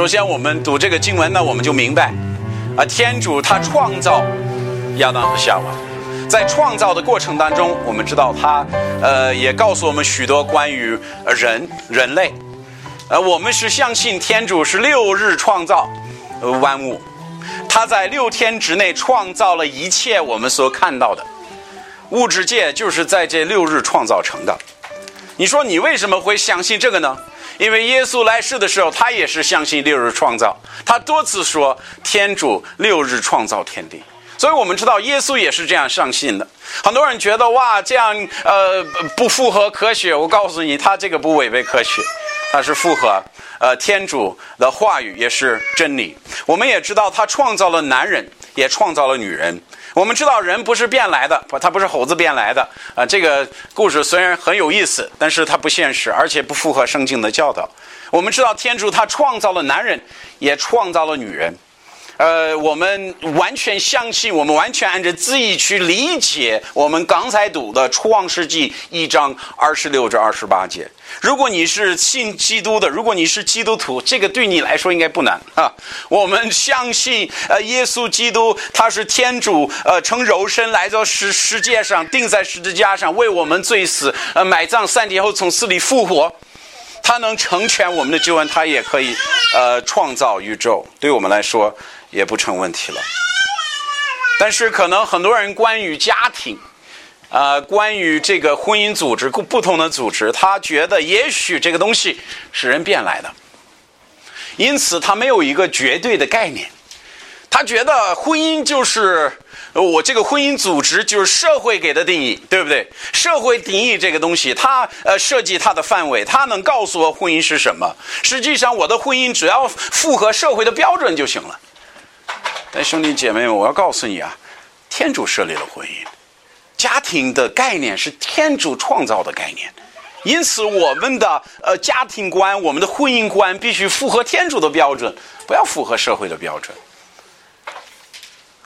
首先，我们读这个经文呢，我们就明白，啊，天主他创造亚当和夏娃，在创造的过程当中，我们知道他，呃，也告诉我们许多关于人人类，呃，我们是相信天主是六日创造万物，他在六天之内创造了一切我们所看到的物质界，就是在这六日创造成的。你说你为什么会相信这个呢？因为耶稣来世的时候，他也是相信六日创造，他多次说天主六日创造天地，所以我们知道耶稣也是这样相信的。很多人觉得哇，这样呃不符合科学。我告诉你，他这个不违背科学，他是符合呃天主的话语，也是真理。我们也知道他创造了男人，也创造了女人。我们知道人不是变来的，不，他不是猴子变来的啊。这个故事虽然很有意思，但是它不现实，而且不符合圣经的教导。我们知道天主他创造了男人，也创造了女人。呃，我们完全相信，我们完全按照字义去理解我们刚才读的《创世纪》一章二十六至二十八节。如果你是信基督的，如果你是基督徒，这个对你来说应该不难啊。我们相信，呃，耶稣基督他是天主，呃，成肉身来到世世界上，钉在十字架上为我们罪死，呃，埋葬三天后从死里复活。他能成全我们的救恩，他也可以，呃，创造宇宙。对我们来说。也不成问题了，但是可能很多人关于家庭，啊，关于这个婚姻组织不不同的组织，他觉得也许这个东西是人变来的，因此他没有一个绝对的概念，他觉得婚姻就是我这个婚姻组织就是社会给的定义，对不对？社会定义这个东西，它呃设计它的范围，它能告诉我婚姻是什么。实际上，我的婚姻只要符合社会的标准就行了。但兄弟姐妹们，我要告诉你啊，天主设立了婚姻，家庭的概念是天主创造的概念，因此我们的呃家庭观、我们的婚姻观必须符合天主的标准，不要符合社会的标准。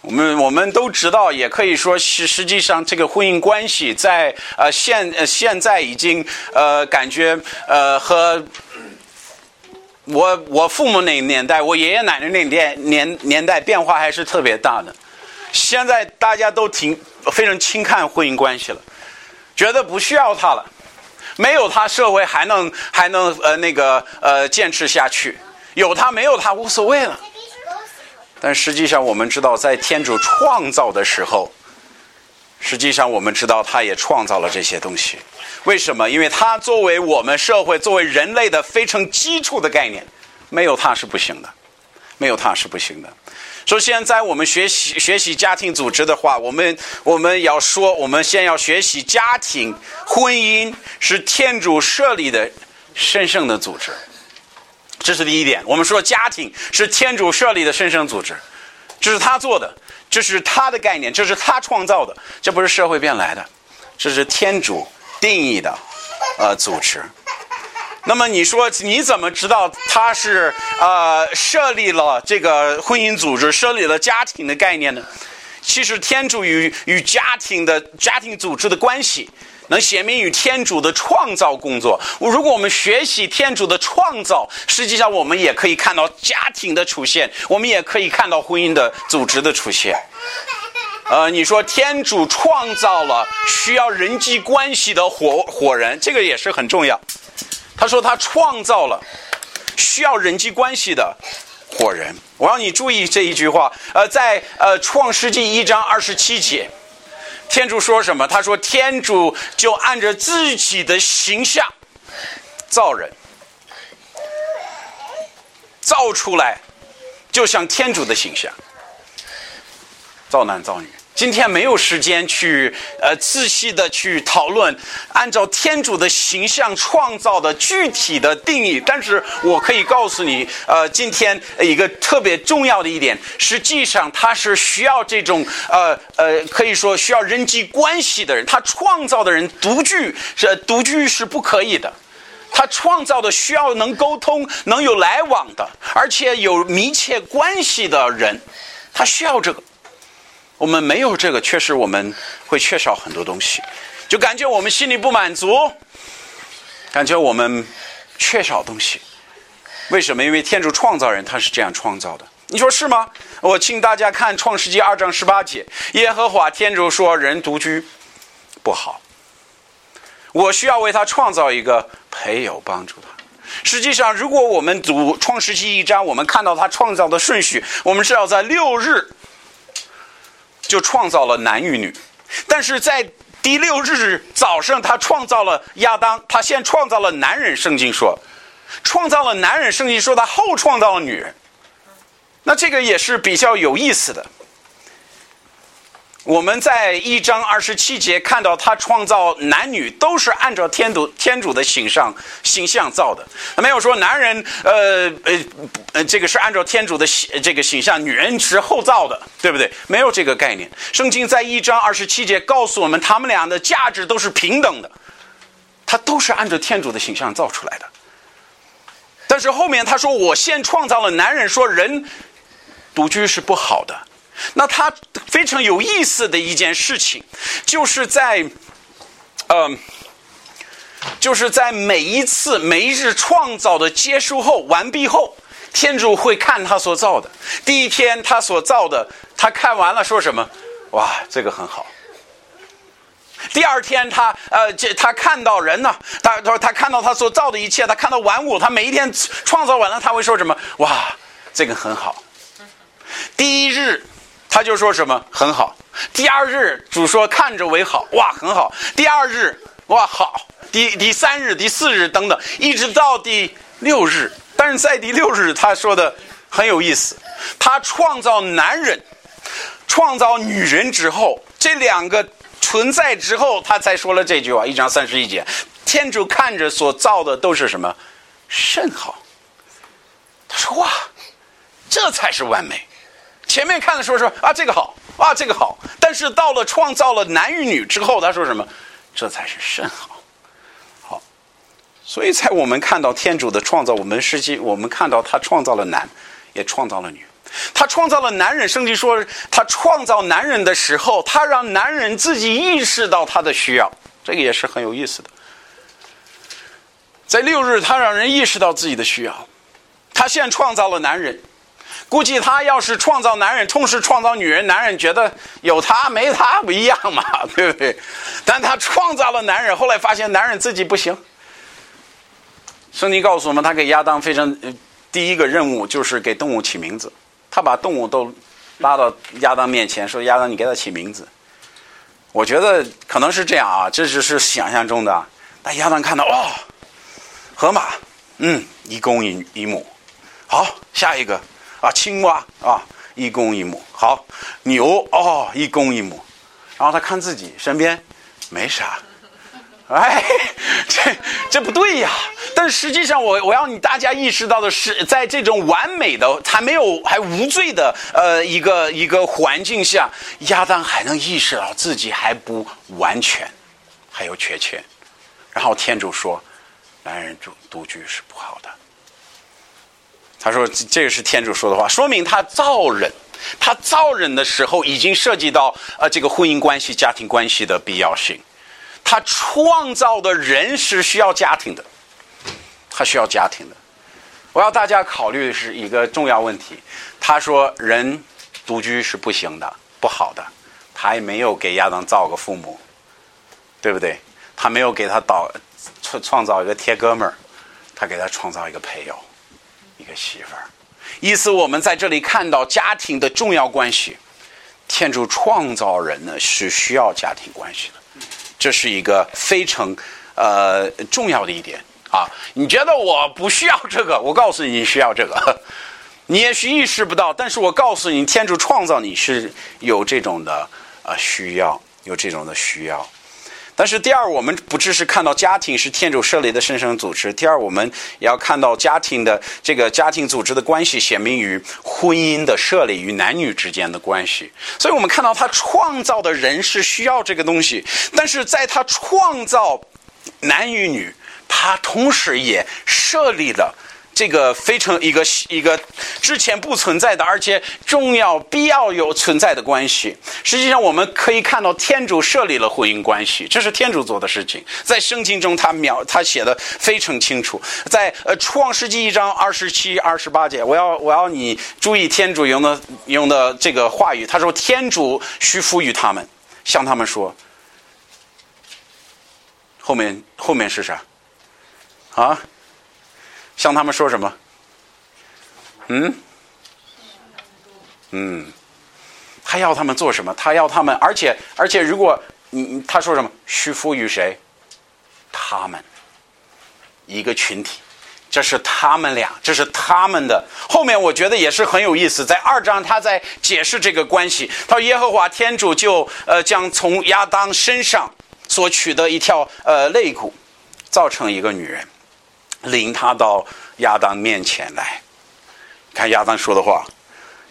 我们我们都知道，也可以说是实际上这个婚姻关系在呃现呃现在已经呃感觉呃和。我我父母那个年代，我爷爷奶奶那年年年代变化还是特别大的。现在大家都挺非常轻看婚姻关系了，觉得不需要他了，没有他社会还能 还能呃那个呃坚持下去，有他没有他无所谓了。但实际上我们知道，在天主创造的时候，实际上我们知道他也创造了这些东西。为什么？因为他作为我们社会、作为人类的非常基础的概念，没有他是不行的，没有他是不行的。首先，在我们学习学习家庭组织的话，我们我们要说，我们先要学习家庭婚姻是天主设立的神圣的组织，这是第一点。我们说家庭是天主设立的神圣组织，这是他做的，这是他的概念，这是他创造的，这不是社会变来的，这是天主。定义的，呃，组织。那么你说你怎么知道他是呃设立了这个婚姻组织，设立了家庭的概念呢？其实天主与与家庭的家庭组织的关系，能显明与天主的创造工作。如果我们学习天主的创造，实际上我们也可以看到家庭的出现，我们也可以看到婚姻的组织的出现。呃，你说天主创造了需要人际关系的火火人，这个也是很重要。他说他创造了需要人际关系的火人。我让你注意这一句话。呃，在呃创世纪一章二十七节，天主说什么？他说天主就按着自己的形象造人，造出来就像天主的形象。造男造女，今天没有时间去呃仔细的去讨论按照天主的形象创造的具体的定义，但是我可以告诉你，呃，今天一个特别重要的一点，实际上他是需要这种呃呃，可以说需要人际关系的人，他创造的人独居是独居是不可以的，他创造的需要能沟通、能有来往的，而且有密切关系的人，他需要这个。我们没有这个，确实我们会缺少很多东西，就感觉我们心里不满足，感觉我们缺少东西。为什么？因为天主创造人，他是这样创造的。你说是吗？我请大家看《创世纪》二章十八节，耶和华天主说：“人独居不好，我需要为他创造一个配偶帮助他。”实际上，如果我们读《创世纪》一章，我们看到他创造的顺序，我们知道在六日就创造了男与女，但是在第六日早上，他创造了亚当，他先创造了男人。圣经说，创造了男人，圣经说他后创造了女人。那这个也是比较有意思的。我们在一章二十七节看到，他创造男女都是按照天主天主的形象形象造的，没有说男人呃呃呃这个是按照天主的这个形象，女人是后造的，对不对？没有这个概念。圣经在一章二十七节告诉我们，他们俩的价值都是平等的，他都是按照天主的形象造出来的。但是后面他说，我先创造了男人，说人。独居是不好的，那他非常有意思的一件事情，就是在，嗯，就是在每一次每一日创造的结束后完毕后，天主会看他所造的。第一天他所造的，他看完了说什么？哇，这个很好。第二天他呃，这他看到人呢，他他说他看到他所造的一切，他看到万物，他每一天创造完了，他会说什么？哇，这个很好。第一日，他就说什么很好。第二日，主说看着为好，哇，很好。第二日，哇，好。第第三日、第四日等等，一直到第六日。但是在第六日，他说的很有意思。他创造男人，创造女人之后，这两个存在之后，他才说了这句话。一章三十一节，天主看着所造的都是什么甚好。他说哇，这才是完美。前面看的时候说啊这个好啊这个好，但是到了创造了男与女之后，他说什么？这才是甚好，好。所以在我们看到天主的创造，我们实际我们看到他创造了男，也创造了女。他创造了男人，甚至说他创造男人的时候，他让男人自己意识到他的需要，这个也是很有意思的。在六日，他让人意识到自己的需要，他现创造了男人。估计他要是创造男人，同时创造女人，男人觉得有他没他不一样嘛，对不对？但他创造了男人，后来发现男人自己不行。圣经告诉我们，他给亚当非常第一个任务就是给动物起名字。他把动物都拉到亚当面前，说：“亚当，你给他起名字。”我觉得可能是这样啊，这只是想象中的。但亚当看到，哦，河马，嗯，一公一一母，好，下一个。啊，青蛙啊，一公一母，好，牛哦，一公一母，然后他看自己身边没啥，哎，这这不对呀！但实际上，我我要你大家意识到的是，在这种完美的、还没有还无罪的呃一个一个环境下，亚当还能意识到自己还不完全，还有缺陷。然后天主说：“男人独独居是不好的。”他说：“这个是天主说的话，说明他造人，他造人的时候已经涉及到呃这个婚姻关系、家庭关系的必要性。他创造的人是需要家庭的，他需要家庭的。我要大家考虑的是一个重要问题。他说人独居是不行的，不好的。他也没有给亚当造个父母，对不对？他没有给他导创创造一个铁哥们儿，他给他创造一个配偶。”一个媳妇儿，意思我们在这里看到家庭的重要关系。天主创造人呢是需要家庭关系的，这是一个非常呃重要的一点啊。你觉得我不需要这个？我告诉你，你需要这个。你也许意识不到，但是我告诉你，天主创造你是有这种的呃需要，有这种的需要。但是第二，我们不只是看到家庭是天主设立的神圣组织，第二，我们也要看到家庭的这个家庭组织的关系显明于婚姻的设立与男女之间的关系。所以我们看到他创造的人是需要这个东西，但是在他创造男与女，他同时也设立了这个非常一个一个之前不存在的，而且重要必要有存在的关系。实际上，我们可以看到天主设立了婚姻关系，这是天主做的事情。在圣经中，他描他写的非常清楚。在呃创世纪一章二十七、二十八节，我要我要你注意天主用的用的这个话语。他说：“天主需赋予他们，向他们说。”后面后面是啥？啊？向他们说什么？嗯，嗯，他要他们做什么？他要他们，而且而且，如果你他说什么？屈服于谁？他们一个群体，这是他们俩，这是他们的。后面我觉得也是很有意思，在二章他在解释这个关系。他说耶和华天主就呃将从亚当身上所取的一条呃肋骨，造成一个女人。领他到亚当面前来，看亚当说的话。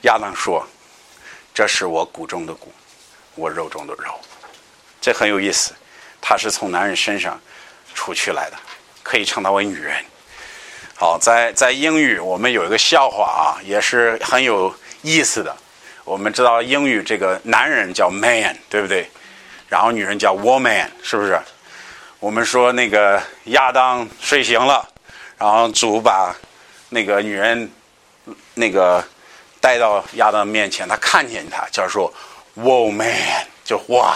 亚当说：“这是我骨中的骨，我肉中的肉。”这很有意思。他是从男人身上出去来的，可以称他为女人。好，在在英语我们有一个笑话啊，也是很有意思的。我们知道英语这个男人叫 man，对不对？然后女人叫 woman，是不是？我们说那个亚当睡醒了。然后主把那个女人那个带到亚当面前，他看见他，就说：“Wow man！” 就哇，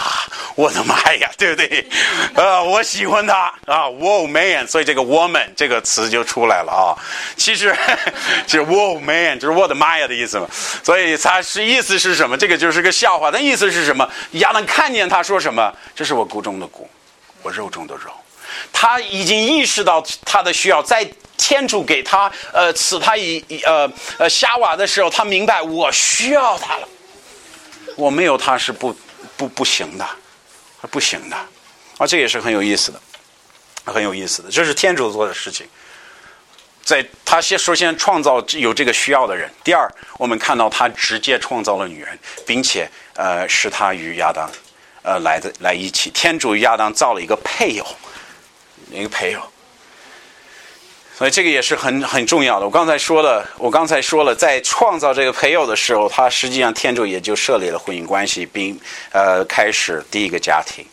我的妈呀，对不对？啊，我喜欢他啊，Wow man！所以这个 “woman” 这个词就出来了啊。其实就是 “Wow man”，就是我的妈呀的意思嘛。所以他是意思是什么？这个就是个笑话。但意思是什么？亚当看见他说什么？这是我骨中的骨，我肉中的肉。他已经意识到他的需要，在天主给他呃赐他一呃呃夏娃的时候，他明白我需要他了，我没有他是不不不行的，不行的，啊，这也是很有意思的，很有意思的，这是天主做的事情，在他先首先创造有这个需要的人，第二，我们看到他直接创造了女人，并且呃使他与亚当呃来的来一起，天主与亚当造了一个配偶。一个配偶，所以这个也是很很重要的。我刚才说了，我刚才说了，在创造这个配偶的时候，他实际上天主也就设立了婚姻关系，并呃开始第一个家庭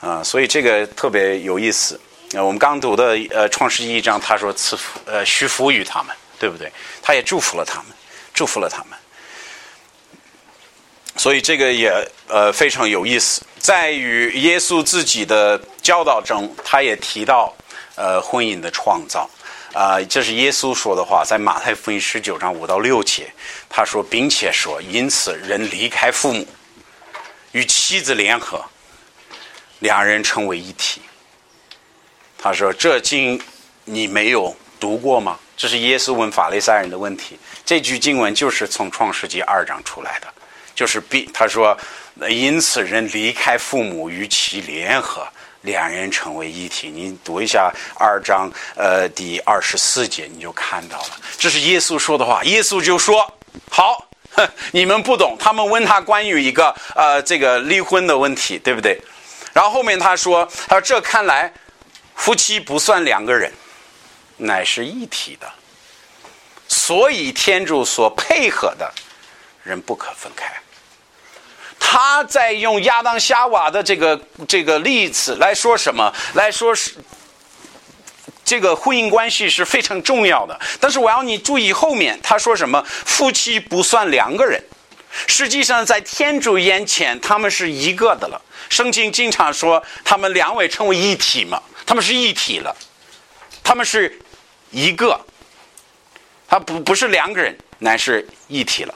啊，所以这个特别有意思。我们刚读的呃创世纪一章，他说赐福呃许福于他们，对不对？他也祝福了他们，祝福了他们。所以这个也呃非常有意思，在与耶稣自己的教导中，他也提到呃婚姻的创造啊，这是耶稣说的话，在马太福音十九章五到六节，他说，并且说，因此人离开父母，与妻子联合，两人成为一体。他说：“这经你没有读过吗？”这是耶稣问法利赛人的问题。这句经文就是从创世纪二章出来的。就是并他说，因此人离开父母与其联合，两人成为一体。你读一下二章呃第二十四节，你就看到了，这是耶稣说的话。耶稣就说：“好，你们不懂。”他们问他关于一个呃这个离婚的问题，对不对？然后后面他说：“他说这看来夫妻不算两个人，乃是一体的，所以天主所配合的。”人不可分开。他在用亚当夏娃的这个这个例子来说什么？来说是这个婚姻关系是非常重要的。但是我要你注意后面他说什么？夫妻不算两个人，实际上在天主眼前他们是一个的了。圣经经常说他们两位成为一体嘛，他们是一体了，他们是一个，他不不是两个人，乃是一体了。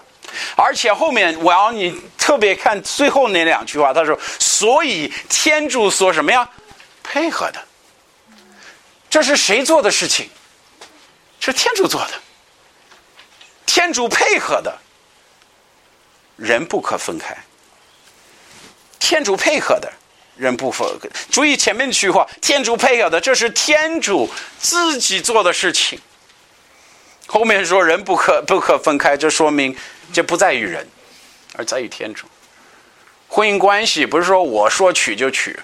而且后面我要你特别看最后那两句话，他说：“所以天主说什么呀？配合的，这是谁做的事情？是天主做的。天主配合的，人不可分开。天主配合的，人不分。注意前面那句话，天主配合的，这是天主自己做的事情。后面说人不可不可分开，这说明。”这不在于人，而在于天主。婚姻关系不是说我说娶就娶，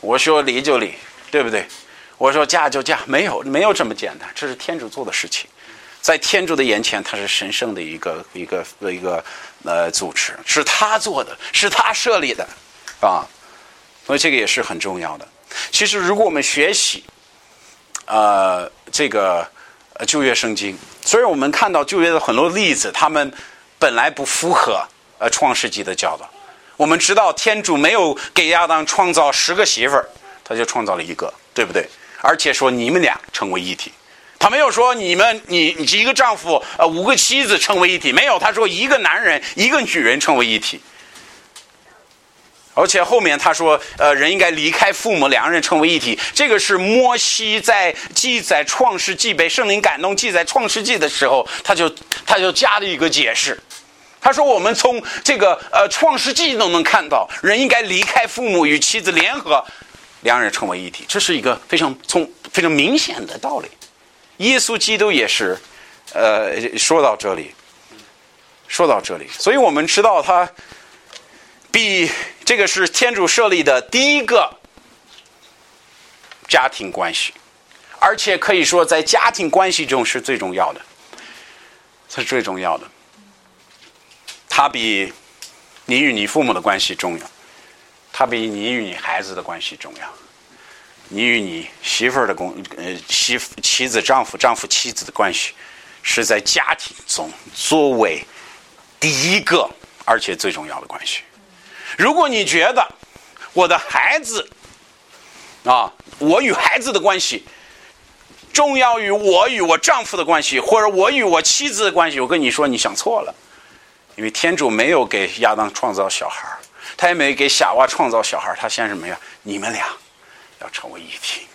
我说离就离，对不对？我说嫁就嫁，没有没有这么简单，这是天主做的事情，在天主的眼前，他是神圣的一个一个一个呃组织，是他做的，是他设立的，啊，所以这个也是很重要的。其实，如果我们学习，呃，这个旧约圣经，虽然我们看到旧约的很多例子，他们本来不符合呃创世纪的教导。我们知道天主没有给亚当创造十个媳妇儿，他就创造了一个，对不对？而且说你们俩成为一体，他没有说你们你你一个丈夫呃五个妻子成为一体，没有，他说一个男人一个女人成为一体。而且后面他说，呃，人应该离开父母，两人成为一体。这个是摩西在记载创世纪被圣灵感动记载创世纪的时候，他就他就加了一个解释。他说：“我们从这个呃《创世纪》都能看到，人应该离开父母，与妻子联合，两人成为一体。这是一个非常从非常明显的道理。耶稣基督也是，呃，说到这里，说到这里，所以我们知道他比这个是天主设立的第一个家庭关系，而且可以说在家庭关系中是最重要的，是最重要的。”他比你与你父母的关系重要，他比你与你孩子的关系重要，你与你媳妇儿的公呃媳妻子丈夫丈夫妻子的关系是在家庭中作为第一个而且最重要的关系。如果你觉得我的孩子啊，我与孩子的关系重要于我与我丈夫的关系，或者我与我妻子的关系，我跟你说，你想错了。因为天主没有给亚当创造小孩他也没给夏娃创造小孩他先什么呀？你们俩要成为一体，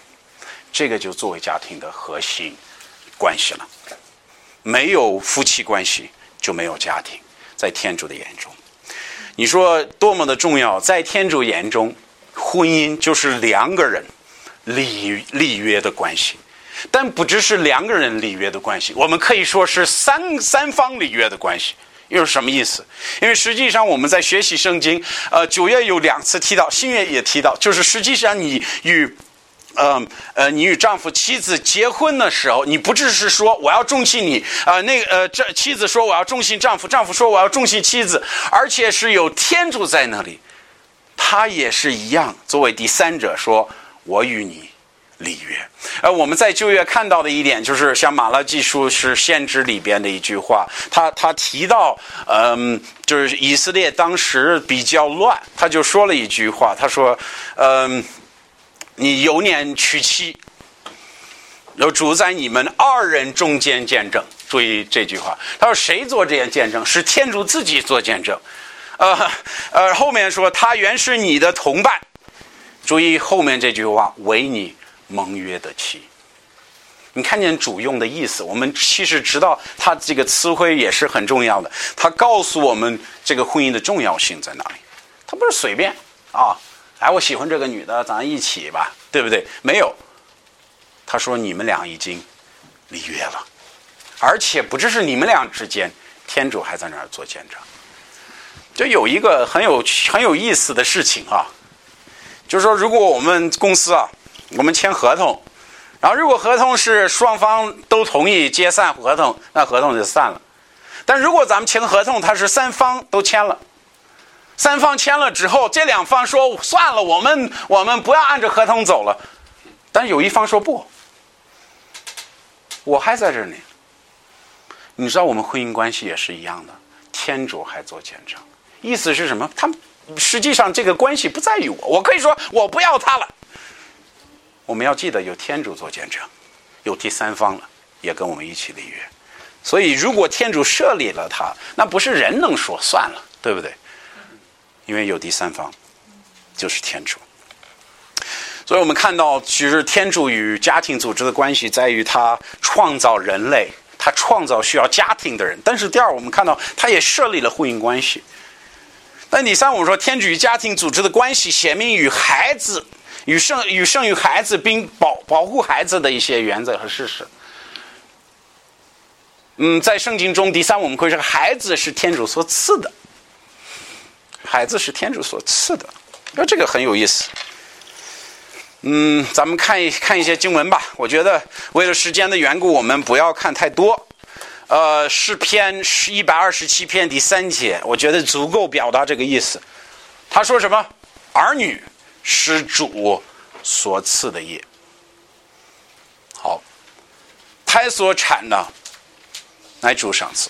这个就作为家庭的核心关系了。没有夫妻关系就没有家庭，在天主的眼中，你说多么的重要？在天主眼中，婚姻就是两个人立立约的关系，但不只是两个人立约的关系，我们可以说是三三方立约的关系。又是什么意思？因为实际上我们在学习圣经，呃，九月有两次提到，新月也提到，就是实际上你与，嗯呃，你与丈夫、妻子结婚的时候，你不只是说我要重信你，啊，那个呃，这妻子说我要重信丈夫，丈夫说我要重信妻子，而且是有天主在那里，他也是一样，作为第三者说，我与你。立约，而我们在旧约看到的一点，就是像马拉基书是先知里边的一句话，他他提到，嗯，就是以色列当时比较乱，他就说了一句话，他说，嗯，你有年娶妻，有主在你们二人中间见证，注意这句话，他说谁做这件见证？是天主自己做见证，呃呃，后面说他原是你的同伴，注意后面这句话，为你。盟约的妻，你看见主用的意思？我们其实知道，他这个词汇也是很重要的。他告诉我们这个婚姻的重要性在哪里？他不是随便啊，哎，我喜欢这个女的，咱一起吧，对不对？没有，他说你们俩已经立约了，而且不只是你们俩之间，天主还在那儿做见证。就有一个很有很有意思的事情啊，就是说，如果我们公司啊。我们签合同，然后如果合同是双方都同意解散合同，那合同就散了。但如果咱们签合同，它是三方都签了，三方签了之后，这两方说算了，我们我们不要按着合同走了。但有一方说不，我还在这里。你知道我们婚姻关系也是一样的，天主还做见证，意思是什么？他实际上这个关系不在于我，我可以说我不要他了。我们要记得有天主做见证，有第三方了，也跟我们一起立约。所以，如果天主设立了他，那不是人能说算了，对不对？因为有第三方，就是天主。所以我们看到，其实天主与家庭组织的关系在于他创造人类，他创造需要家庭的人。但是，第二，我们看到他也设立了婚姻关系。但第三，我们说天主与家庭组织的关系显明与孩子。与生与生育孩子并保保护孩子的一些原则和事实。嗯，在圣经中，第三我们可以说，孩子是天主所赐的，孩子是天主所赐的，那这个很有意思。嗯，咱们看一看一些经文吧。我觉得为了时间的缘故，我们不要看太多。呃，诗篇是一百二十七篇第三节，我觉得足够表达这个意思。他说什么？儿女是主所赐的业。好，胎所产的乃主赏赐。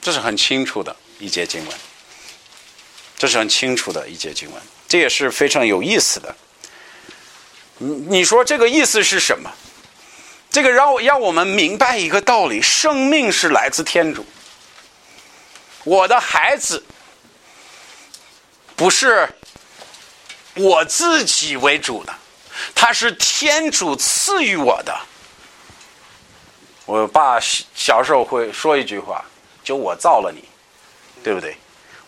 这是很清楚的一节经文，这是很清楚的一节经文，这也是非常有意思的。你你说这个意思是什么？这个让我让我们明白一个道理：生命是来自天主。我的孩子不是我自己为主的，他是天主赐予我的。我爸小时候会说一句话：“就我造了你，对不对？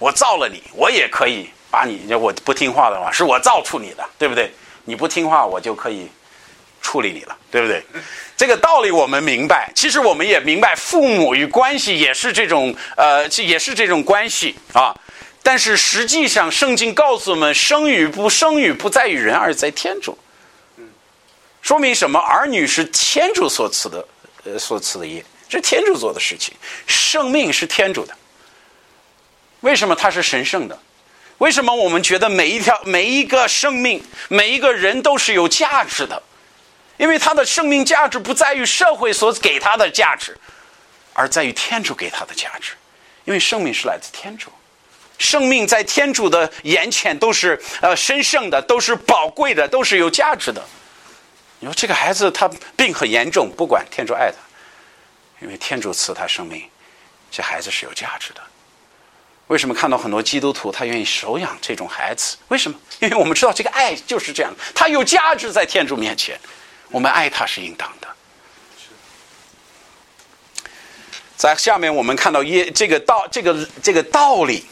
我造了你，我也可以把你。我不听话的话，是我造出你的，对不对？”你不听话，我就可以处理你了，对不对？这个道理我们明白。其实我们也明白，父母与关系也是这种，呃，也是这种关系啊。但是实际上，圣经告诉我们，生与不生与不在于人，而在天主。说明什么？儿女是天主所赐的，呃，所赐的业，是天主做的事情。生命是天主的。为什么它是神圣的？为什么我们觉得每一条、每一个生命、每一个人都是有价值的？因为他的生命价值不在于社会所给他的价值，而在于天主给他的价值。因为生命是来自天主，生命在天主的眼前都是呃神圣的，都是宝贵的，都是有价值的。你说这个孩子他病很严重，不管天主爱他，因为天主赐他生命，这孩子是有价值的。为什么看到很多基督徒他愿意收养这种孩子？为什么？因为我们知道这个爱就是这样，他有价值在天主面前，我们爱他是应当的。在下面我们看到耶这个道这个这个道理，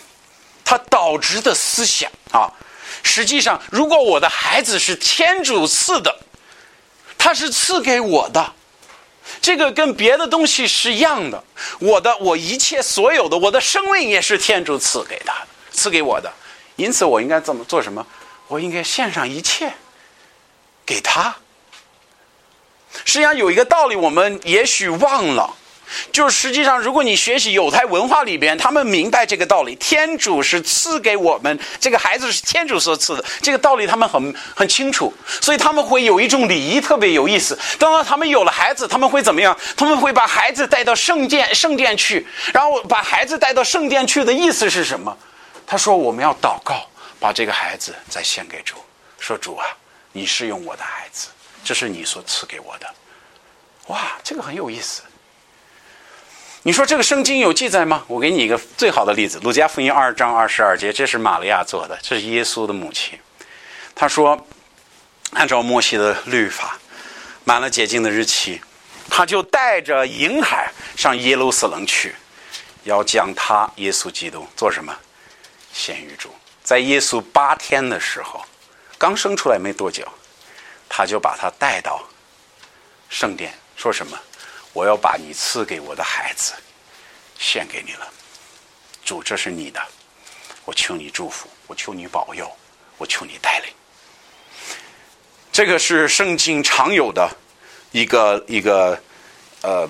它导致的思想啊，实际上如果我的孩子是天主赐的，他是赐给我的。这个跟别的东西是一样的，我的我一切所有的我的生命也是天主赐给他赐给我的，因此我应该怎么做什么？我应该献上一切给他。实际上有一个道理，我们也许忘了。就是实际上，如果你学习犹太文化里边，他们明白这个道理：天主是赐给我们这个孩子是天主所赐的，这个道理他们很很清楚，所以他们会有一种礼仪特别有意思。当然，他们有了孩子，他们会怎么样？他们会把孩子带到圣殿圣殿去，然后把孩子带到圣殿去的意思是什么？他说：“我们要祷告，把这个孩子再献给主，说主啊，你是用我的孩子，这是你所赐给我的。”哇，这个很有意思。你说这个圣经有记载吗？我给你一个最好的例子，《路加福音》二章二十二节，这是玛利亚做的，这是耶稣的母亲。他说，按照摩西的律法，满了洁净的日期，他就带着婴孩上耶路撒冷去，要将他耶稣基督做什么？献于主。在耶稣八天的时候，刚生出来没多久，他就把他带到圣殿，说什么？我要把你赐给我的孩子献给你了，主，这是你的，我求你祝福，我求你保佑，我求你带领。这个是圣经常有的一个一个呃，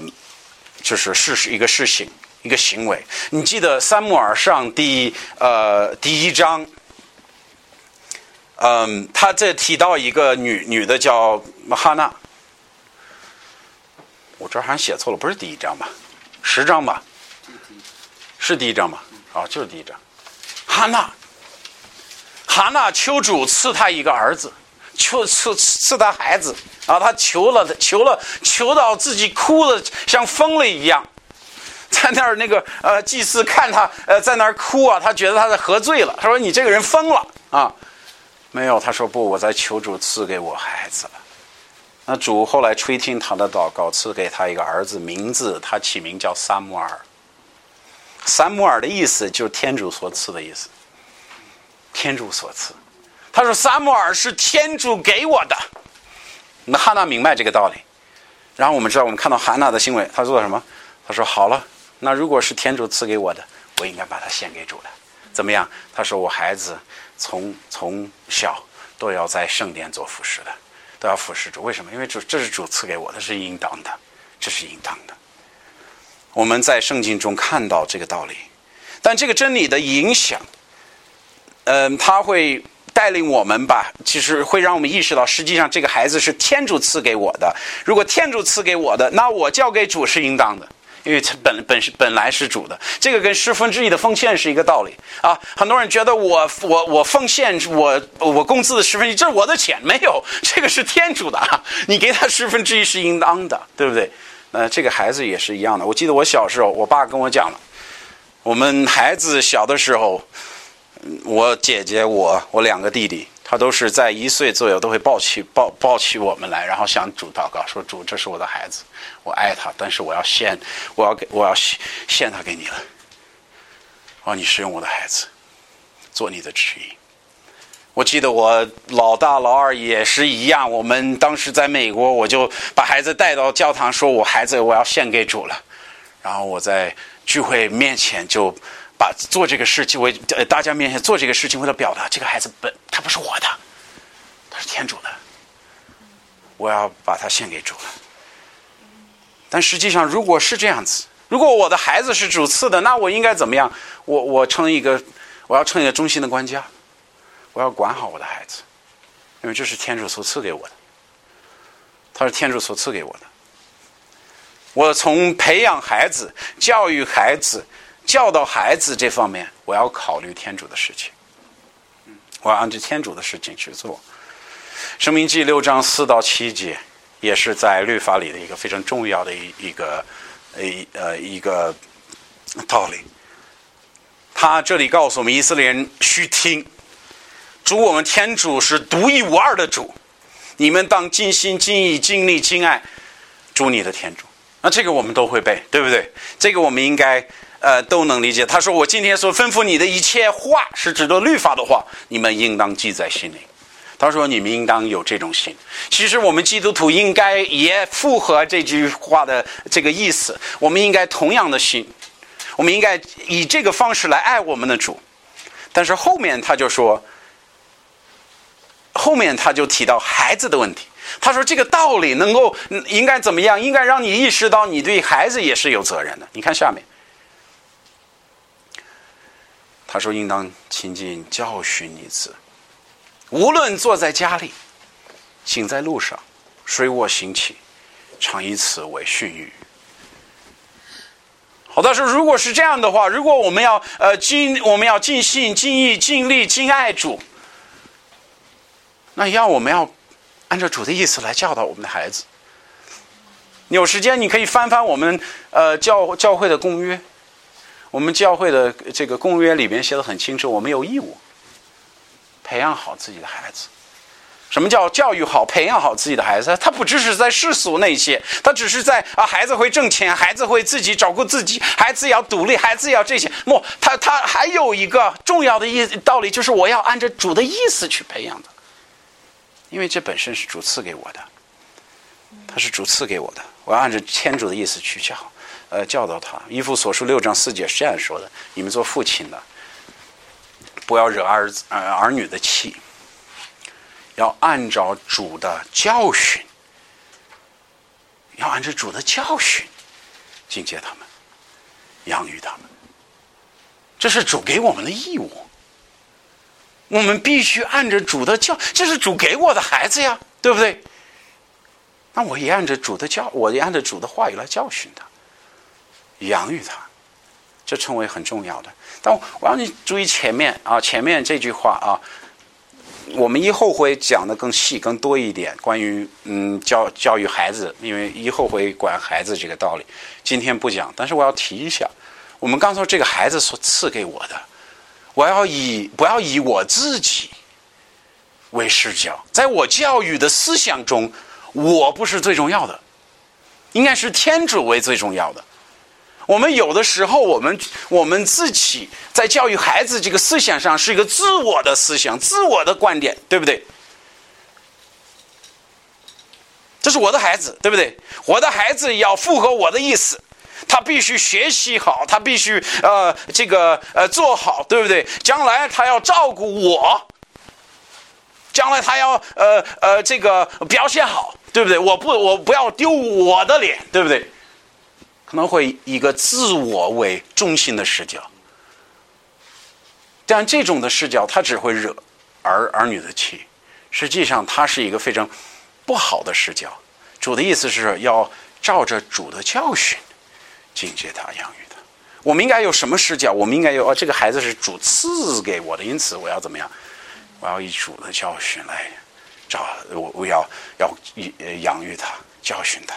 就是事实一个事情一个行为。你记得三木尔上第呃第一章，嗯，他这提到一个女女的叫哈娜。我这好像写错了，不是第一章吧？十章吧？是第一章吧？啊，就是第一章。哈娜，哈娜求主赐他一个儿子，求赐赐他孩子啊！他求了，求了，求到自己哭的像疯了一样，在那儿那个呃祭司看他呃在那儿哭啊，他觉得他在喝醉了。他说：“你这个人疯了啊！”没有，他说：“不，我在求主赐给我孩子了。”那主后来垂听他的祷告，赐给他一个儿子，名字他起名叫萨姆尔。萨姆尔的意思就是天主所赐的意思。天主所赐，他说萨姆尔是天主给我的。那汉娜明白这个道理。然后我们知道，我们看到汉娜的行为，他做什么？他说好了，那如果是天主赐给我的，我应该把它献给主的。怎么样？他说我孩子从从小都要在圣殿做服侍的，都要服侍主。为什么？因为主这是主赐给我的，是应当的，这是应当的。我们在圣经中看到这个道理，但这个真理的影响，嗯，它会带领我们吧，其实会让我们意识到，实际上这个孩子是天主赐给我的。如果天主赐给我的，那我交给主是应当的。因为它本本是本来是主的，这个跟十分之一的奉献是一个道理啊。很多人觉得我我我奉献我我工资的十分之一，这是我的钱，没有，这个是天主的啊。你给他十分之一是应当的，对不对？那这个孩子也是一样的。我记得我小时候，我爸跟我讲了，我们孩子小的时候，我姐姐我我两个弟弟。他都是在一岁左右都会抱起抱抱起我们来，然后向主祷告，说：“主，这是我的孩子，我爱他，但是我要献，我要给我要献献他给你了。哦，你使用我的孩子，做你的旨意。”我记得我老大老二也是一样，我们当时在美国，我就把孩子带到教堂，说我孩子我要献给主了，然后我在聚会面前就。把做这个事情为呃大家面前做这个事情，为了表达这个孩子本他不是我的，他是天主的，我要把他献给主了。但实际上，如果是这样子，如果我的孩子是主赐的，那我应该怎么样？我我成一个，我要成一个忠心的官家，我要管好我的孩子，因为这是天主所赐给我的，他是天主所赐给我的。我从培养孩子、教育孩子。教导孩子这方面，我要考虑天主的事情，我要按照天主的事情去做。生命记六章四到七节，也是在律法里的一个非常重要的一一个一呃一个道理。他这里告诉我们，以色列人需听，主我们天主是独一无二的主，你们当尽心尽意尽力尽爱主你的天主。那这个我们都会背，对不对？这个我们应该。呃，都能理解。他说：“我今天所吩咐你的一切话，是指的律法的话，你们应当记在心里。”他说：“你们应当有这种心。”其实我们基督徒应该也符合这句话的这个意思。我们应该同样的心，我们应该以这个方式来爱我们的主。但是后面他就说，后面他就提到孩子的问题。他说：“这个道理能够应该怎么样？应该让你意识到你对孩子也是有责任的。”你看下面。他说：“应当亲近教训一次，无论坐在家里，行在路上，随我行起，常以此为训谕。”好，他说：“如果是这样的话，如果我们要呃尽我们要尽心尽意尽力尽爱主，那要我们要按照主的意思来教导我们的孩子。有时间你可以翻翻我们呃教教会的公约。”我们教会的这个公约里面写的很清楚，我们有义务培养好自己的孩子。什么叫教育好、培养好自己的孩子？他不只是在世俗那些，他只是在啊，孩子会挣钱，孩子会自己照顾自己，孩子要独立，孩子要这些。不，他他还有一个重要的意道理，就是我要按照主的意思去培养的，因为这本身是主赐给我的，他是主赐给我的，我要按照天主的意思去教。呃，教导他，《依父所书》六章四节是这样说的：你们做父亲的，不要惹儿子、呃儿女的气，要按照主的教训，要按照主的教训，警戒他们，养育他们。这是主给我们的义务，我们必须按着主的教，这是主给我的孩子呀，对不对？那我也按着主的教，我也按照主的话语来教训他。养育他，这称为很重要的。但我让你注意前面啊，前面这句话啊，我们以后会讲的更细、更多一点，关于嗯教教育孩子，因为以后会管孩子这个道理。今天不讲，但是我要提一下，我们刚说这个孩子所赐给我的，我要以不要以我自己为视角，在我教育的思想中，我不是最重要的，应该是天主为最重要的。我们有的时候，我们我们自己在教育孩子这个思想上是一个自我的思想、自我的观点，对不对？这是我的孩子，对不对？我的孩子要符合我的意思，他必须学习好，他必须呃这个呃做好，对不对？将来他要照顾我。将来他要呃呃这个表现好，对不对？我不我不要丢我的脸，对不对？可能会以一个自我为中心的视角，但这种的视角，他只会惹儿儿女的气。实际上，它是一个非常不好的视角。主的意思是要照着主的教训，警戒他养育他。我们应该有什么视角？我们应该有哦，这个孩子是主赐给我的，因此我要怎么样？我要以主的教训来找我，我要要养育他，教训他。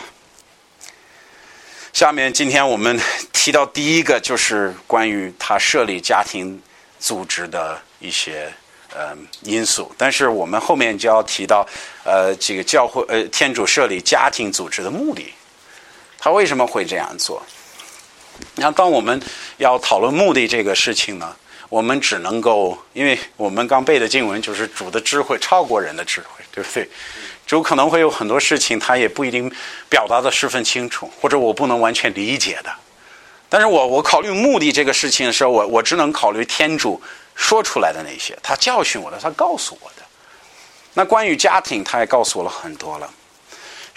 下面今天我们提到第一个就是关于他设立家庭组织的一些呃因素，但是我们后面就要提到呃这个教会呃天主设立家庭组织的目的，他为什么会这样做？那当我们要讨论目的这个事情呢，我们只能够，因为我们刚背的经文就是主的智慧超过人的智慧，对不对？主可能会有很多事情，他也不一定表达的十分清楚，或者我不能完全理解的。但是我我考虑目的这个事情的时候，我我只能考虑天主说出来的那些，他教训我的，他告诉我的。那关于家庭，他也告诉我了很多了。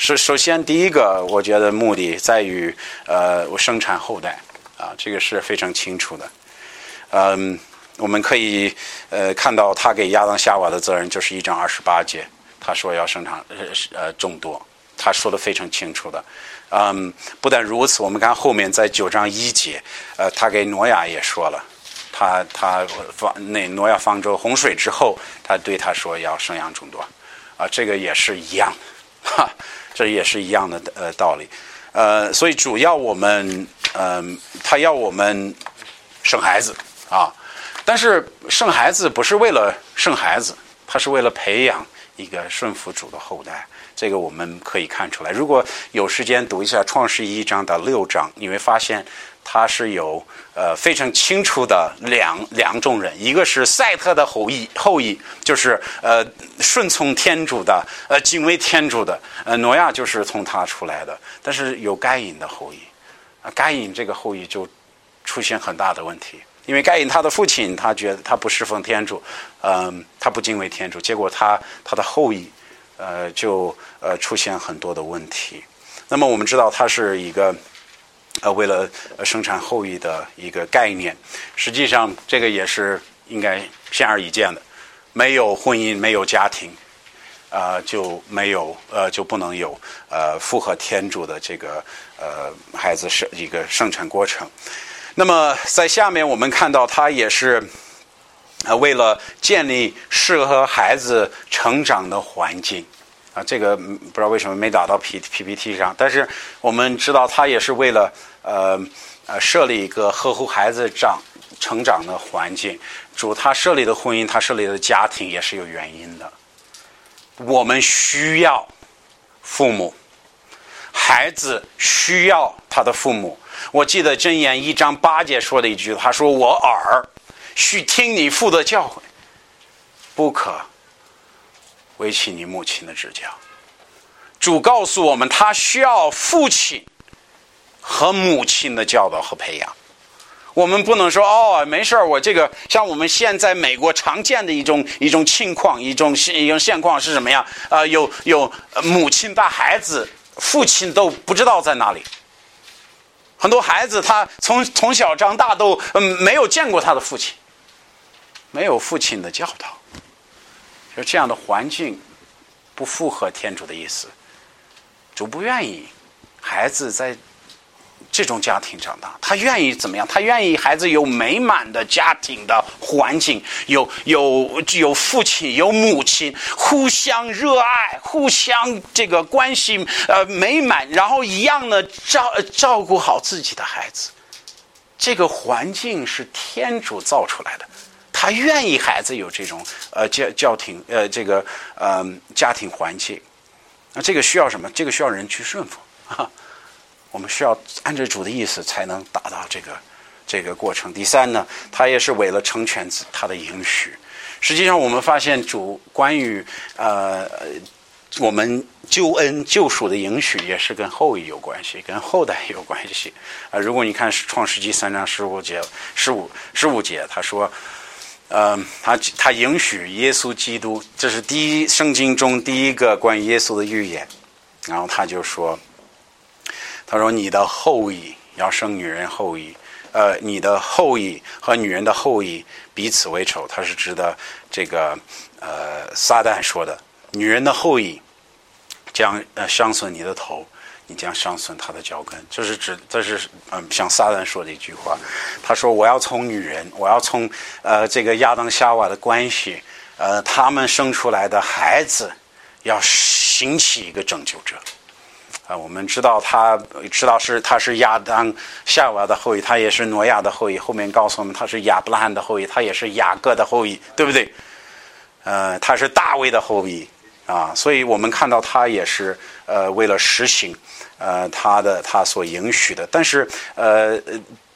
首首先，第一个，我觉得目的在于呃，我生产后代啊，这个是非常清楚的。嗯，我们可以呃看到他给亚当夏娃的责任就是一章二十八节。他说要生产呃呃众多，他说的非常清楚的，嗯，不但如此，我们看后面在九章一节，呃，他给挪亚也说了，他他方那挪亚方舟洪水之后，他对他说要生养众多，啊，这个也是一样，哈，这也是一样的呃道理，呃，所以主要我们嗯，他要我们生孩子啊，但是生孩子不是为了生孩子，他是为了培养。一个顺服主的后代，这个我们可以看出来。如果有时间读一下《创世一章到六章，你会发现它是有呃非常清楚的两两种人，一个是赛特的后裔，后裔就是呃顺从天主的，呃敬畏天主的，呃挪亚就是从他出来的。但是有该隐的后裔，啊该隐这个后裔就出现很大的问题。因为盖隐他的父亲，他觉得他不侍奉天主，嗯，他不敬畏天主，结果他他的后裔，呃，就呃出现很多的问题。那么我们知道，他是一个呃为了生产后裔的一个概念。实际上，这个也是应该显而易见的，没有婚姻，没有家庭，啊，就没有呃就不能有呃符合天主的这个呃孩子生一个生产过程。那么，在下面我们看到，他也是啊，为了建立适合孩子成长的环境啊，这个不知道为什么没打到 P P P T 上，但是我们知道，他也是为了呃呃设立一个呵护孩子长成长的环境。主他设立的婚姻，他设立的家庭也是有原因的。我们需要父母，孩子需要他的父母。我记得箴言一章八节说的一句，他说：“我耳须听你父的教诲，不可违弃你母亲的指教。”主告诉我们，他需要父亲和母亲的教导和培养。我们不能说：“哦，没事儿，我这个像我们现在美国常见的一种一种情况，一种一种现况是什么呀？啊，有有母亲带孩子，父亲都不知道在哪里。”很多孩子他从从小长大都没有见过他的父亲，没有父亲的教导，就这样的环境不符合天主的意思，主不愿意孩子在。这种家庭长大，他愿意怎么样？他愿意孩子有美满的家庭的环境，有有有父亲有母亲，互相热爱，互相这个关系呃美满，然后一样的照照顾好自己的孩子。这个环境是天主造出来的，他愿意孩子有这种呃家家庭呃这个呃家庭环境。那这个需要什么？这个需要人去顺服啊。我们需要按照主的意思才能达到这个这个过程。第三呢，他也是为了成全他的允许。实际上，我们发现主关于呃我们救恩救赎的允许，也是跟后裔有关系，跟后代有关系。啊，如果你看创世纪三章十五节十五十五节，他说。呃，他他允许耶稣基督，这是第一圣经中第一个关于耶稣的预言。然后他就说，他说你的后裔要生女人后裔，呃，你的后裔和女人的后裔彼此为仇。他是指的这个呃撒旦说的，女人的后裔将呃伤损你的头。你将伤损他的脚跟，这是指这是嗯，像撒旦说的一句话。他说：“我要从女人，我要从呃这个亚当夏娃的关系，呃，他们生出来的孩子要兴起一个拯救者。啊，我们知道他知道是他是亚当夏娃的后裔，他也是挪亚的后裔。后面告诉我们他是亚伯拉罕的后裔，他也是雅各的后裔，对不对？呃，他是大卫的后裔啊，所以我们看到他也是呃为了实行。”呃，他的他所允许的，但是呃，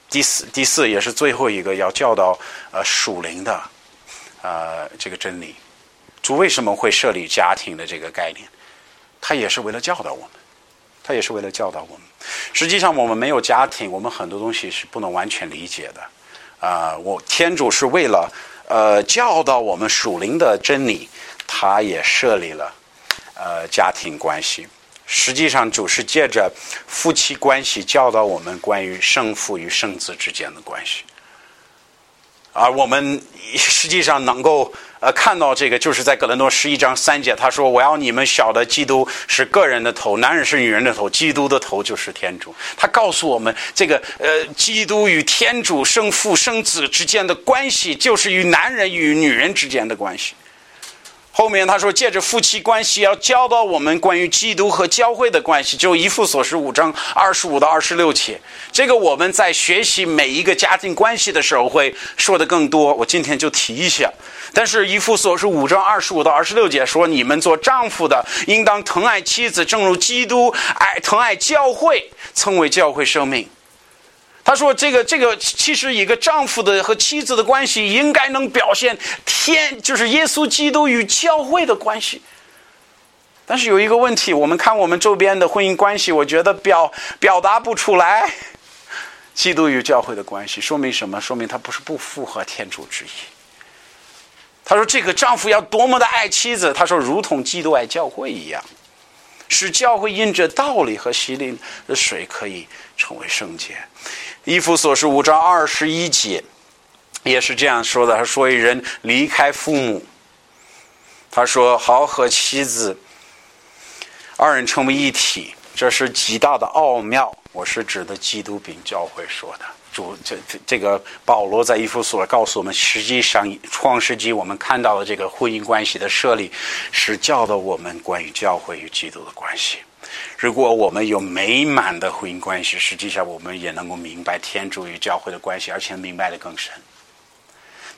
第四第四也是最后一个要教导呃属灵的呃这个真理。主为什么会设立家庭的这个概念？他也是为了教导我们，他也是为了教导我们。实际上，我们没有家庭，我们很多东西是不能完全理解的。啊，我天主是为了呃教导我们属灵的真理，他也设立了呃家庭关系。实际上，主是借着夫妻关系教导我们关于生父与生子之间的关系，而我们实际上能够呃看到这个，就是在格伦多十一章三节，他说：“我要你们晓得，基督是个人的头，男人是女人的头，基督的头就是天主。”他告诉我们，这个呃，基督与天主生父生子之间的关系，就是与男人与女人之间的关系。后面他说，借着夫妻关系要教导我们关于基督和教会的关系，就一副所是五章二十五到二十六节。这个我们在学习每一个家庭关系的时候会说的更多。我今天就提一下。但是一副所是五章二十五到二十六节说，你们做丈夫的应当疼爱妻子，正如基督爱疼爱教会，称为教会生命。他说：“这个，这个其实一个丈夫的和妻子的关系，应该能表现天，就是耶稣基督与教会的关系。但是有一个问题，我们看我们周边的婚姻关系，我觉得表表达不出来基督与教会的关系，说明什么？说明他不是不符合天主之意。他说，这个丈夫要多么的爱妻子，他说，如同基督爱教会一样，使教会因着道理和洗礼的水可以成为圣洁。”伊夫所是五章二十一节，也是这样说的。他说：“一人离开父母，他说好和妻子二人成为一体，这是极大的奥妙。”我是指的基督饼教会说的。主这这个保罗在伊夫所告诉我们，实际上创世纪我们看到的这个婚姻关系的设立，是教导我们关于教会与基督的关系。如果我们有美满的婚姻关系，实际上我们也能够明白天主与教会的关系，而且明白的更深。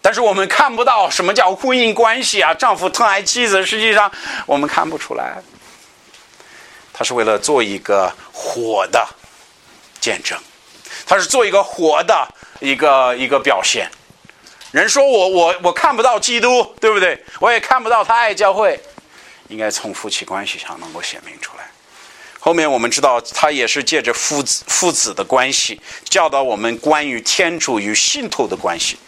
但是我们看不到什么叫婚姻关系啊！丈夫疼爱妻子，实际上我们看不出来。他是为了做一个火的见证，他是做一个火的一个一个表现。人说我我我看不到基督，对不对？我也看不到他爱教会，应该从夫妻关系上能够显明出来。后面我们知道，他也是借着父子父子的关系教导我们关于天主与信徒的关系，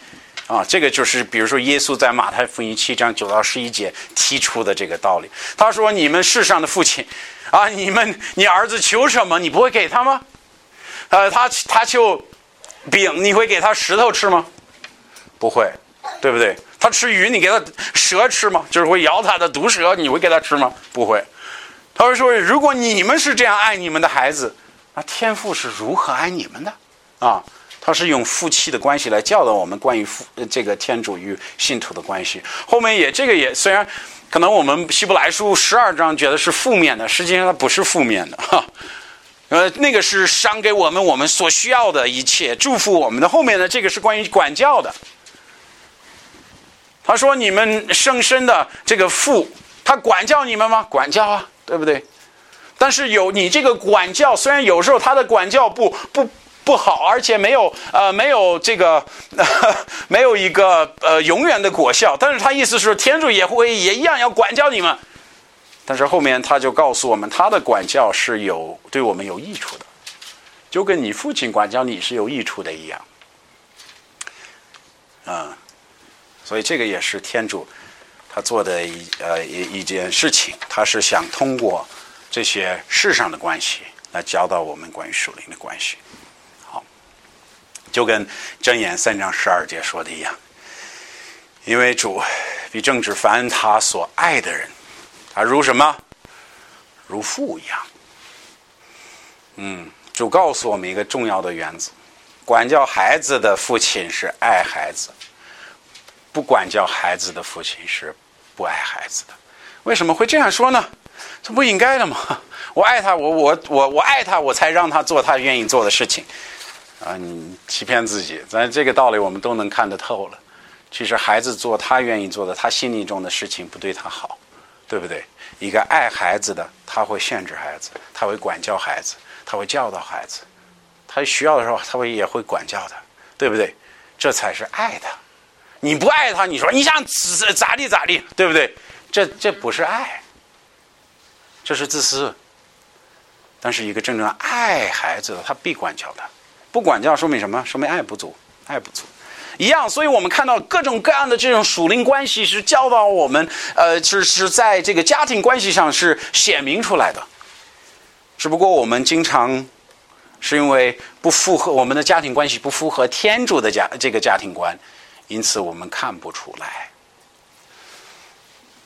啊，这个就是比如说耶稣在马太福音七章九到十一节提出的这个道理。他说：“你们世上的父亲，啊，你们你儿子求什么，你不会给他吗？呃，他他求饼，你会给他石头吃吗？不会，对不对？他吃鱼，你给他蛇吃吗？就是会咬他的毒蛇，你会给他吃吗？不会。”他会说：“如果你们是这样爱你们的孩子，那天父是如何爱你们的？啊，他是用夫妻的关系来教导我们关于父这个天主与信徒的关系。后面也这个也虽然可能我们希伯来书十二章觉得是负面的，实际上它不是负面的哈。呃，那个是赏给我们我们所需要的一切，祝福我们的。后面呢，这个是关于管教的。他说：你们生生的这个父，他管教你们吗？管教啊。”对不对？但是有你这个管教，虽然有时候他的管教不不不好，而且没有呃没有这个 没有一个呃永远的果效，但是他意思是天主也会也一样要管教你们。但是后面他就告诉我们，他的管教是有对我们有益处的，就跟你父亲管教你是有益处的一样。啊，所以这个也是天主他做的一呃一一件事情，他是想通过这些世上的关系来教导我们关于属灵的关系。好，就跟箴言三章十二节说的一样，因为主比正直凡他所爱的人，他如什么？如父一样。嗯，主告诉我们一个重要的原则：管教孩子的父亲是爱孩子，不管教孩子的父亲是不爱孩子的。为什么会这样说呢？这不应该的吗？我爱他，我我我我爱他，我才让他做他愿意做的事情。啊，你欺骗自己，咱这个道理我们都能看得透了。其实孩子做他愿意做的，他心里中的事情不对他好，对不对？一个爱孩子的，他会限制孩子，他会管教孩子。他会教导孩子，他需要的时候，他会也会管教他，对不对？这才是爱他。你不爱他，你说你想咋地咋地，对不对？这这不是爱，这是自私。但是一个真正爱孩子的，他必管教他。不管教说明什么？说明爱不足，爱不足。一样，所以我们看到各种各样的这种属灵关系，是教导我们，呃，是是在这个家庭关系上是显明出来的。只不过我们经常是因为不符合我们的家庭关系，不符合天主的家这个家庭观，因此我们看不出来。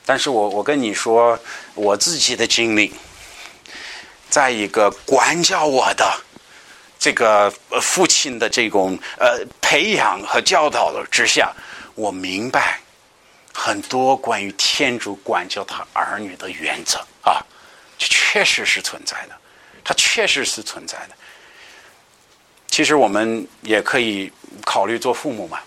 但是我我跟你说，我自己的经历，在一个管教我的这个父亲的这种呃培养和教导之下，我明白很多关于天主管教他儿女的原则啊，这确实是存在的。它确实是存在的。其实我们也可以考虑做父母嘛。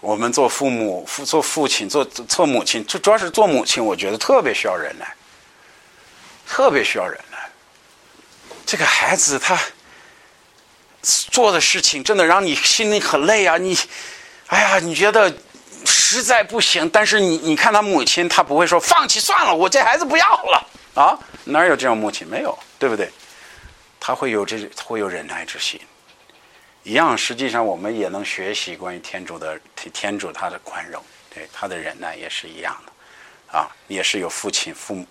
我们做父母、父做父亲、做做母亲，主主要是做母亲，我觉得特别需要忍耐，特别需要忍耐。这个孩子他做的事情真的让你心里很累啊！你，哎呀，你觉得实在不行，但是你你看他母亲，他不会说放弃算了，我这孩子不要了啊。哪有这种母亲？没有，对不对？他会有这，会有忍耐之心。一样，实际上我们也能学习关于天主的天主他的宽容，对他的忍耐也是一样的，啊，也是有父亲、父母、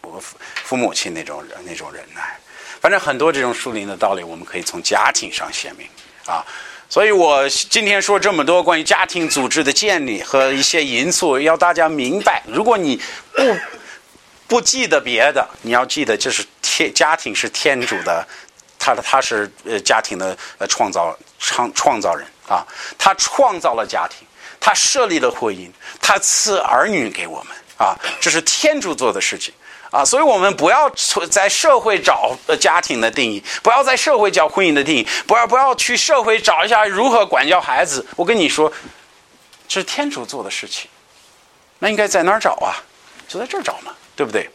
父母亲那种那种忍耐。反正很多这种树林的道理，我们可以从家庭上写明啊。所以我今天说这么多关于家庭组织的建立和一些因素，要大家明白。如果你不不记得别的，你要记得，就是天家庭是天主的，他他是呃家庭的呃创造创创造人啊，他创造了家庭，他设立了婚姻，他赐儿女给我们啊，这是天主做的事情啊，所以我们不要在社会找家庭的定义，不要在社会找婚姻的定义，不要不要去社会找一下如何管教孩子。我跟你说，这是天主做的事情，那应该在哪儿找啊？就在这儿找嘛。对不对？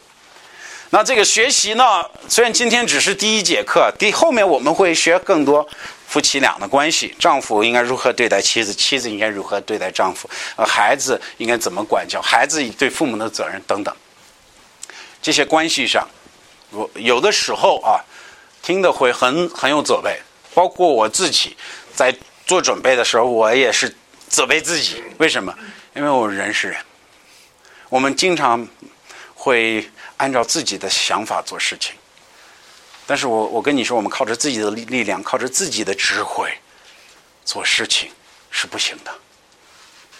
那这个学习呢？虽然今天只是第一节课，第后面我们会学更多夫妻俩的关系，丈夫应该如何对待妻子，妻子应该如何对待丈夫，呃，孩子应该怎么管教，孩子对父母的责任等等。这些关系上，我有的时候啊，听的会很很有责备，包括我自己在做准备的时候，我也是责备自己。为什么？因为我人是人，我们经常。会按照自己的想法做事情，但是我我跟你说，我们靠着自己的力力量，靠着自己的智慧做事情是不行的。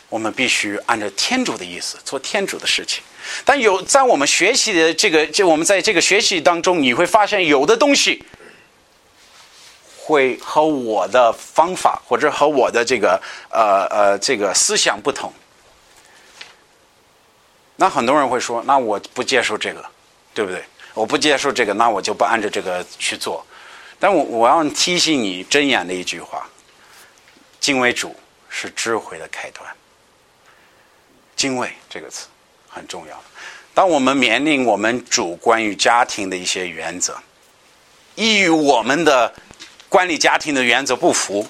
我们必须按照天主的意思做天主的事情。但有在我们学习的这个，就我们在这个学习当中，你会发现有的东西会和我的方法或者和我的这个呃呃这个思想不同。那很多人会说：“那我不接受这个，对不对？我不接受这个，那我就不按照这个去做。”但我我要提醒你真言的一句话：“敬畏主是智慧的开端。”敬畏这个词很重要。当我们面临我们主关于家庭的一些原则，异于我们的管理家庭的原则不符。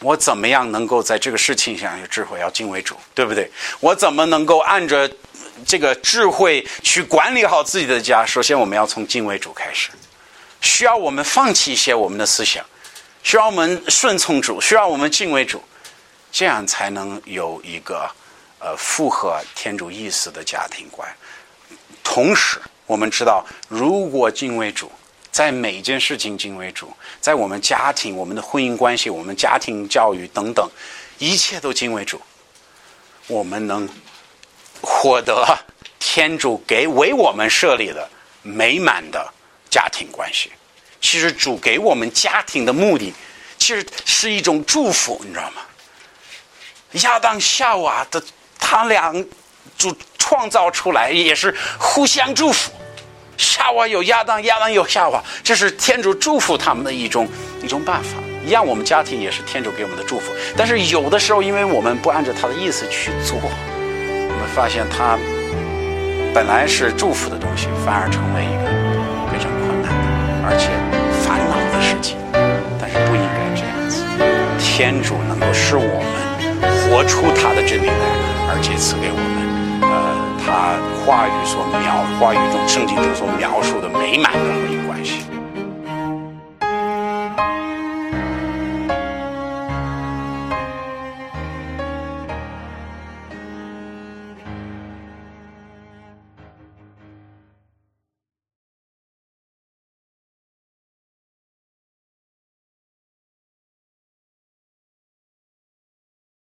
我怎么样能够在这个事情上有智慧？要敬畏主，对不对？我怎么能够按着这个智慧去管理好自己的家？首先，我们要从敬畏主开始，需要我们放弃一些我们的思想，需要我们顺从主，需要我们敬畏主。这样才能有一个呃符合天主意思的家庭观。同时，我们知道，如果敬畏主，在每件事情敬畏主，在我们家庭、我们的婚姻关系、我们家庭教育等等，一切都敬畏主，我们能获得天主给为我们设立的美满的家庭关系。其实，主给我们家庭的目的，其实是一种祝福，你知道吗？亚当夏娃的他俩主创造出来也是互相祝福。夏娃有亚当，亚当有夏娃，这是天主祝福他们的一种一种办法。一样，我们家庭也是天主给我们的祝福。但是有的时候，因为我们不按照他的意思去做，我发现他本来是祝福的东西，反而成为一个非常困难的，而且烦恼的。事情，但是不应该这样子。天主能够使我们活出他的真理来，而且赐给我们，呃，他话语所描，话语中圣经中所描述的美满的婚姻关系。